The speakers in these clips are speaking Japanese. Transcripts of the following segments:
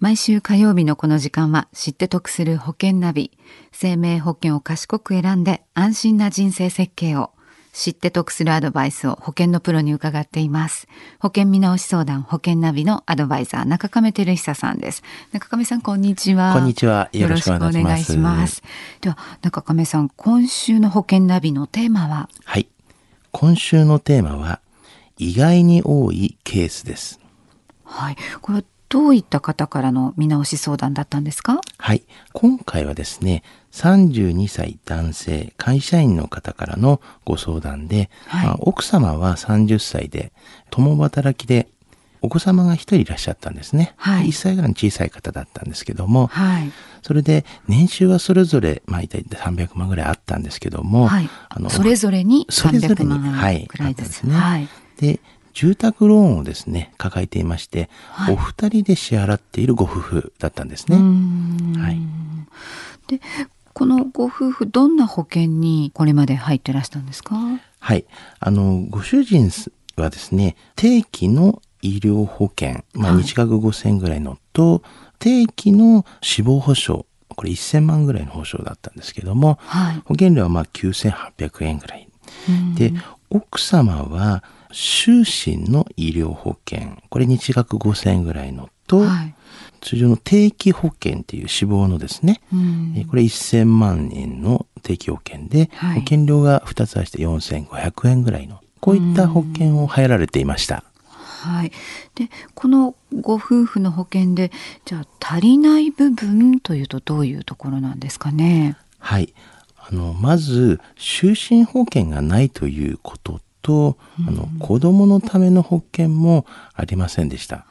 毎週火曜日のこの時間は知って得する保険ナビ。生命保険を賢く選んで安心な人生設計を。知って得するアドバイスを保険のプロに伺っています。保険見直し相談保険ナビのアドバイザー中亀照久さんです。中亀さんこんにちは。こんにちは。よろしくお願いします。では中亀さん今週の保険ナビのテーマは？はい。今週のテーマは、意外に多いケースです。はい。これはどういった方からの見直し相談だったんですか？はい。今回はですね、32歳男性会社員の方からのご相談で、はいまあ奥様は30歳で、共働きで、お子様が一人いらっしゃったんですね。はい1歳ぐらいの小さい方だったんですけども、はい。それで年収はそれぞれ、まあ、大体300万ぐらいあったんですけども、はいあ。のそれぞれに300それぞれに、万はい、くらいですね。はい。で、住宅ローンをですね、抱えていまして、はいお二人で支払っているご夫婦だったんですね。はい。で、このご夫婦どんな保険にこれまで入ってらしたんですか？はい。あの、ご主人はですね、定期の医療保険、まあ、はい日額5000円ぐらいのと、定期の死亡保障、これ1000万ぐらいの保証だったんですけども、はい。保険料はまあ9800円ぐらい。うんで、奥様は、終身の医療保険、これ日額5000円ぐらいのと、はい。通常の定期保険っていう死亡のですね、うんえーこれ1000万円の定期保険で、はい保険料が2つ合わせて4500円ぐらいの、こういった保険を入られていました。はい。で、このご夫婦の保険で、じゃあ足りない部分というとどういうところなんですかね？はい。あの、まず、就寝保険がないということと、あの、子供のための保険もありませんでした。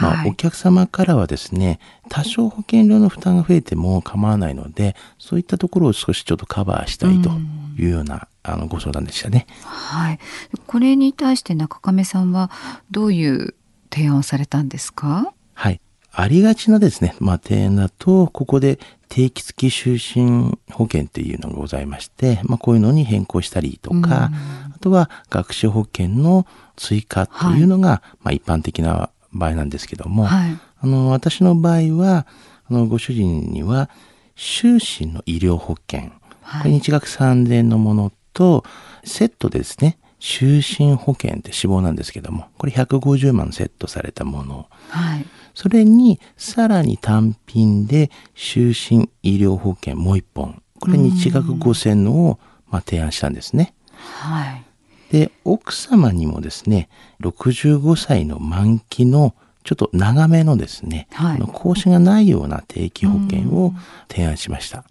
まあ、はいお客様からはですね、多少保険料の負担が増えても構わないので、そういったところを少しちょっとカバーしたいというような、あの、ご相談でしたね。はい。これに対して中亀さんはどういう提案をされたんですか？はい。ありがちなですね、まあ、提案だと、ここで定期付き就寝保険っていうのがございまして、まあ、こういうのに変更したりとか、あとは学習保険の追加っていうのが、まあ、一般的な場合なんですけども、はい。あの、私の場合は、あの、ご主人には、終身の医療保険、はいこれ日額3000円のものと、セットでですね、就寝保険って死亡なんですけども、これ150万セットされたもの、はい。それに、さらに単品で、就寝医療保険もう一本。これ日額5000のを、まあ、提案したんですね。はい。で、奥様にもですね、65歳の満期の、ちょっと長めのですね、はい更新がないような定期保険を提案しました。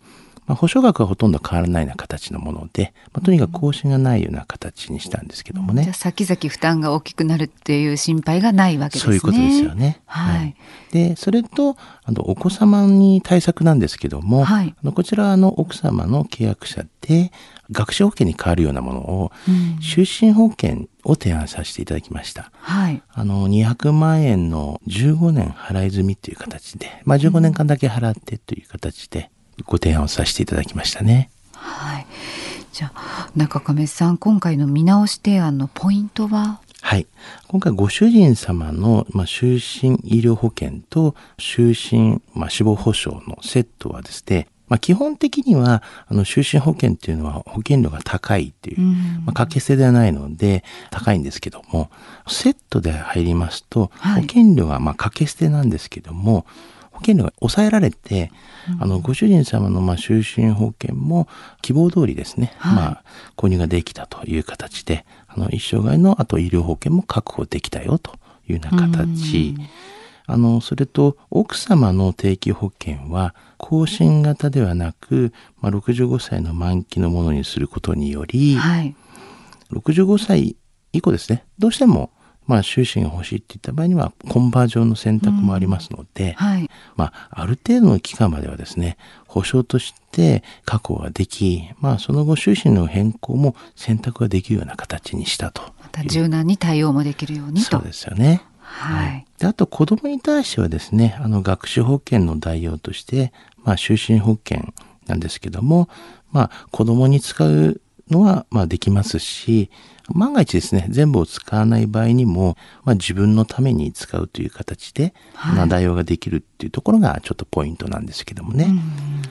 まあ、保証額はほとんど変わらないような形のもので、まあ、とにかく更新がないような形にしたんですけどもね。じゃあ先々負担が大きくなるっていう心配がないわけですね。そういうことですよね。はい。で、それと、あの、お子様に対策なんですけども、はいあのこちらはあの奥様の契約者で、学習保険に変わるようなものを、うん就寝保険を提案させていただきました。はい。あの、200万円の15年払い済みという形で、まあ15年間だけ払ってという形でご提案をさせていただきましたね。はい。じゃあ中亀さん今回の見直し提案のポイントは？はい。今回ご主人様の、まあ、就寝医療保険と就寝、まあ、死亡保障のセットはですね、まあ、基本的には、あの、就寝保険っていうのは保険料が高いっていう、うんまあ、掛け捨てではないので高いんですけども、セットで入りますと、はい保険料がまあ掛け捨てなんですけども、保険料が抑えられて、あの、ご主人様のまあ就寝保険も希望通りですね、はいまあ、購入ができたという形で、あの、一生涯のあと医療保険も確保できたよというような形。あの、それと、奥様の定期保険は、更新型ではなく、まあ、65歳の満期のものにすることにより、はい。65歳以降ですね、どうしても、まあ、収支が欲しいっていった場合には、コンバージョンの選択もありますので、はい。まあ、ある程度の期間まではですね、保証として確保ができ、まあ、その後収支の変更も選択ができるような形にしたと。また柔軟に対応もできるようにと。そうですよね。はい。であと子供に対してはですね、あの学習保険の代用として、まあ就寝保険なんですけども、まあ子供に使うのは、まあできますし、万が一ですね、全部を使わない場合にも、まあ自分のために使うという形で、はいまあ代用ができるっていうところがちょっとポイントなんですけどもね。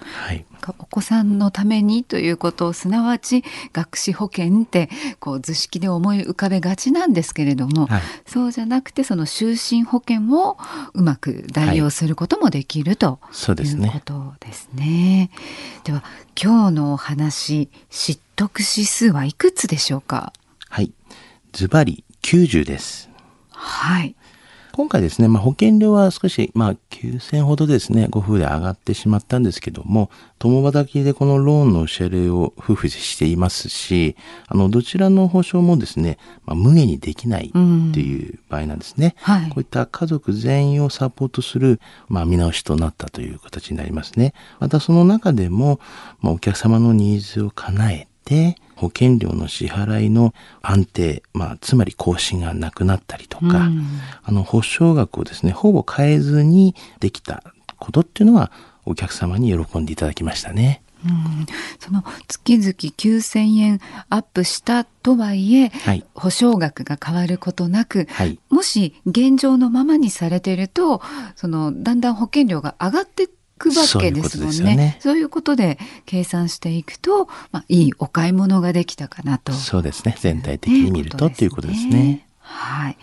はい。お子さんのためにということをすなわち学資保険ってこう図式で思い浮かべがちなんですけれども、はいそうじゃなくてその就寝保険をうまく代用することもできる、とそうですねいうことですね。では今日のお話知得指数はいくつでしょうか？はい。ズバリ90です。はい。今回ですね、まあ、保険料は少し、まあ、9000ほどですね、ご夫婦で上がってしまったんですけども、共働きでこのローンの支払いを夫婦でしていますし、あの、どちらの保証もですね、まあ、無限にできないっていう場合なんですね。はいこういった家族全員をサポートする、まあ、見直しとなったという形になりますね。またその中でも、まあ、お客様のニーズを叶えて、保険料の支払いの安定、まあ、つまり更新がなくなったりとか、うん。あの、保証額をですね、ほぼ変えずにできたことっていうのは、お客様に喜んでいただきましたね。うん。その月々9,000円アップしたとはいえ、はい。保証額が変わることなく、はい。もし現状のままにされているとそのだんだん保険料が上がっていくわけですもんそういうことですよねねそういうことで計算していくと、まあ、いいお買い物ができたかなと。そうですね。全体的に見るとっていうことですね。はい。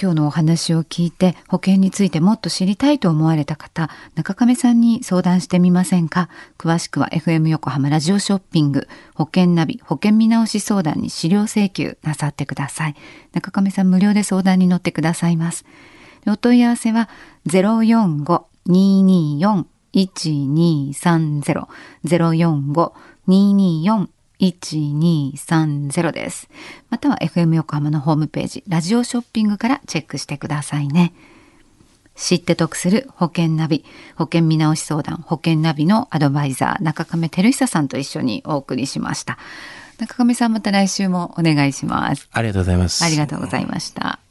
今日のお話を聞いて保険についてもっと知りたいと思われた方、中亀さんに相談してみませんか？詳しくは FM 横浜ラジオショッピング保険ナビ保険見直し相談に資料請求なさってください。中亀さん無料で相談に乗ってくださいます。でお問い合わせは045-224-1230 045-224 1230です。または FM 横浜のホームページ、ラジオショッピングからチェックしてくださいね。知って得する保険ナビ、保険見直し相談、保険ナビのアドバイザー、中亀照久さんと一緒にお送りしました。中亀さんまた来週もお願いします。ありがとうございます。ありがとうございました。